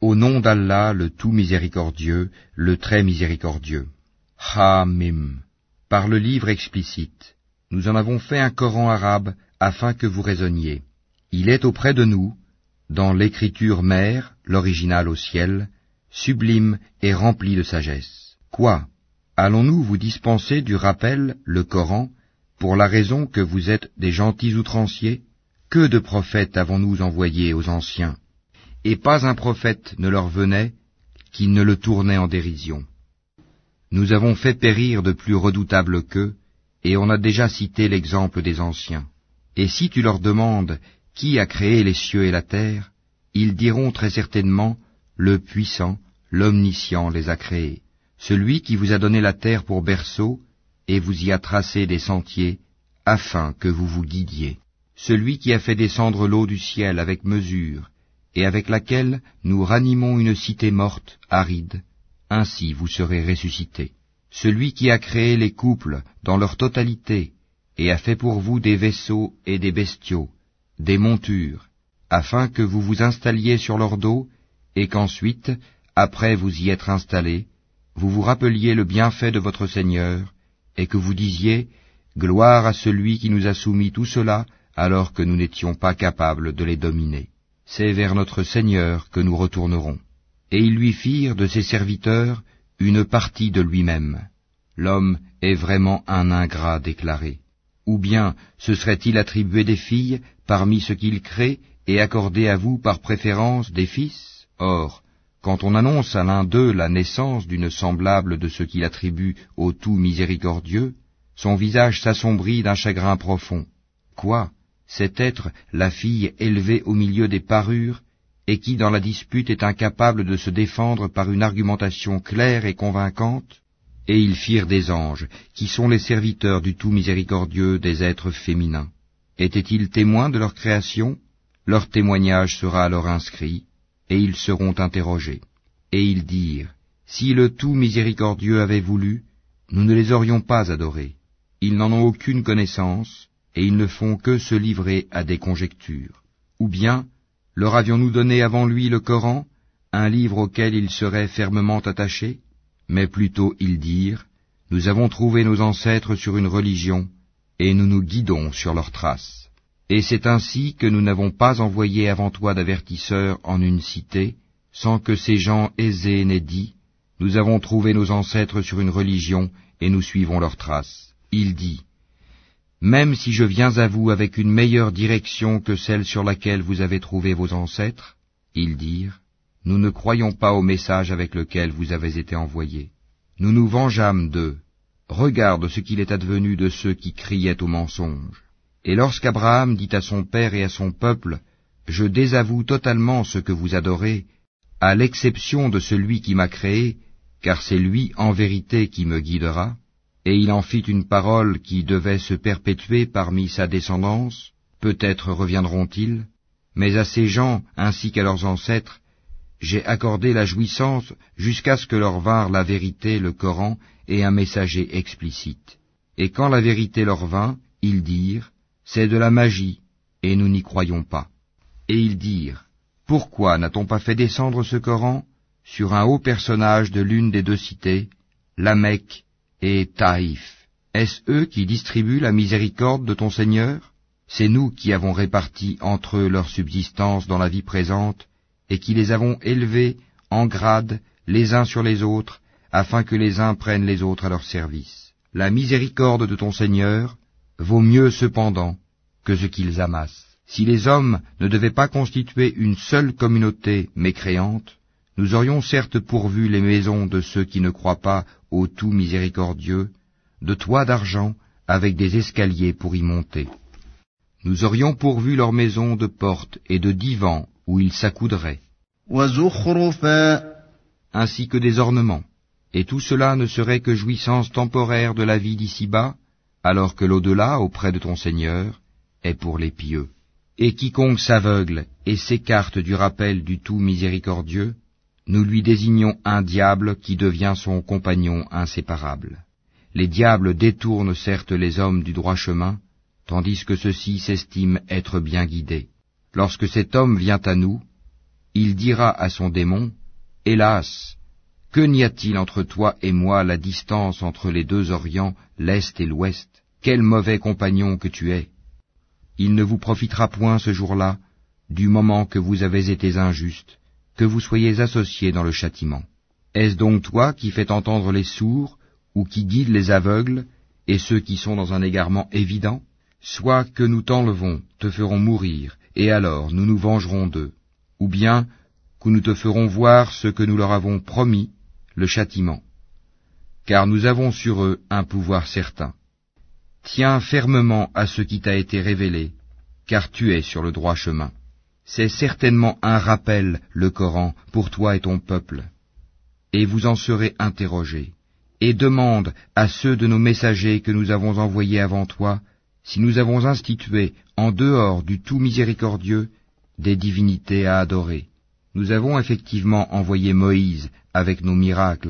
Au nom d'Allah, le tout miséricordieux, le très miséricordieux. Hamim. Par le livre explicite, nous en avons fait un Coran arabe afin que vous raisonniez. Il est auprès de nous, dans l'écriture mère, l'original au ciel, sublime et rempli de sagesse. Quoi? Allons-nous vous dispenser du rappel, le Coran, pour la raison que vous êtes des gentils outranciers? Que de prophètes avons-nous envoyés aux anciens? Et pas un prophète ne leur venait qui ne le tournait en dérision. Nous avons fait périr de plus redoutables qu'eux, et on a déjà cité l'exemple des anciens. Et si tu leur demandes qui a créé les cieux et la terre, ils diront très certainement le puissant, l'omniscient les a créés, celui qui vous a donné la terre pour berceau et vous y a tracé des sentiers afin que vous vous guidiez, celui qui a fait descendre l'eau du ciel avec mesure et avec laquelle nous ranimons une cité morte, aride, ainsi vous serez ressuscités. Celui qui a créé les couples dans leur totalité et a fait pour vous des vaisseaux et des bestiaux, des montures, afin que vous vous installiez sur leur dos, et qu'ensuite, après vous y être installés, vous vous rappeliez le bienfait de votre Seigneur, et que vous disiez, Gloire à celui qui nous a soumis tout cela, alors que nous n'étions pas capables de les dominer. C'est vers notre Seigneur que nous retournerons. Et ils lui firent de ses serviteurs une partie de lui-même. L'homme est vraiment un ingrat déclaré. Ou bien se serait-il attribué des filles parmi ce qu'il crée et accordé à vous par préférence des fils? Or, quand on annonce à l'un d'eux la naissance d'une semblable de ce qu'il attribue au tout miséricordieux, son visage s'assombrit d'un chagrin profond. Quoi? Cet être, la fille élevée au milieu des parures, et qui dans la dispute est incapable de se défendre par une argumentation claire et convaincante Et ils firent des anges, qui sont les serviteurs du tout miséricordieux des êtres féminins. Étaient-ils témoins de leur création? Leur témoignage sera alors inscrit, et ils seront interrogés. Et ils dirent, Si le tout miséricordieux avait voulu, nous ne les aurions pas adorés. Ils n'en ont aucune connaissance, et ils ne font que se livrer à des conjectures. Ou bien, leur avions-nous donné avant lui le Coran, un livre auquel ils seraient fermement attachés Mais plutôt ils dirent, Nous avons trouvé nos ancêtres sur une religion, et nous nous guidons sur leurs traces. Et c'est ainsi que nous n'avons pas envoyé avant toi d'avertisseurs en une cité, sans que ces gens aisés n'aient dit, Nous avons trouvé nos ancêtres sur une religion, et nous suivons leurs traces. Il dit, Même si je viens à vous avec une meilleure direction que celle sur laquelle vous avez trouvé vos ancêtres, ils dirent, Nous ne croyons pas au message avec lequel vous avez été envoyés. Nous nous vengeâmes d'eux. Regarde ce qu'il est advenu de ceux qui criaient au mensonge. Et lorsqu'Abraham dit à son père et à son peuple, Je désavoue totalement ce que vous adorez, à l'exception de celui qui m'a créé, car c'est lui en vérité qui me guidera, et il en fit une parole qui devait se perpétuer parmi sa descendance, peut-être reviendront-ils, mais à ces gens ainsi qu'à leurs ancêtres, j'ai accordé la jouissance jusqu'à ce que leur vinrent la vérité, le Coran et un messager explicite. Et quand la vérité leur vint, ils dirent, c'est de la magie, et nous n'y croyons pas. Et ils dirent, Pourquoi n'a-t-on pas fait descendre ce Coran sur un haut personnage de l'une des deux cités, la Mecque et Taïf Est-ce eux qui distribuent la miséricorde de ton Seigneur? C'est nous qui avons réparti entre eux leur subsistance dans la vie présente, et qui les avons élevés en grade les uns sur les autres, afin que les uns prennent les autres à leur service. La miséricorde de ton Seigneur, vaut mieux cependant que ce qu'ils amassent. Si les hommes ne devaient pas constituer une seule communauté mécréante, nous aurions certes pourvu les maisons de ceux qui ne croient pas au tout miséricordieux, de toits d'argent avec des escaliers pour y monter. Nous aurions pourvu leurs maisons de portes et de divans où ils s'accoudraient, ainsi que des ornements, et tout cela ne serait que jouissance temporaire de la vie d'ici-bas, alors que l'au-delà auprès de ton Seigneur est pour les pieux. Et quiconque s'aveugle et s'écarte du rappel du tout miséricordieux, nous lui désignons un diable qui devient son compagnon inséparable. Les diables détournent certes les hommes du droit chemin, tandis que ceux-ci s'estiment être bien guidés. Lorsque cet homme vient à nous, il dira à son démon, Hélas, que n'y a-t-il entre toi et moi la distance entre les deux Orients, l'Est et l'Ouest? Quel mauvais compagnon que tu es Il ne vous profitera point ce jour-là, du moment que vous avez été injuste, que vous soyez associés dans le châtiment. Est-ce donc toi qui fais entendre les sourds, ou qui guides les aveugles, et ceux qui sont dans un égarement évident? Soit que nous t'enlevons, te ferons mourir, et alors nous nous vengerons d'eux, ou bien que nous te ferons voir ce que nous leur avons promis, le châtiment. Car nous avons sur eux un pouvoir certain. Tiens fermement à ce qui t'a été révélé, car tu es sur le droit chemin. C'est certainement un rappel, le Coran, pour toi et ton peuple. Et vous en serez interrogés. Et demande à ceux de nos messagers que nous avons envoyés avant toi, si nous avons institué, en dehors du tout miséricordieux, des divinités à adorer. Nous avons effectivement envoyé Moïse avec nos miracles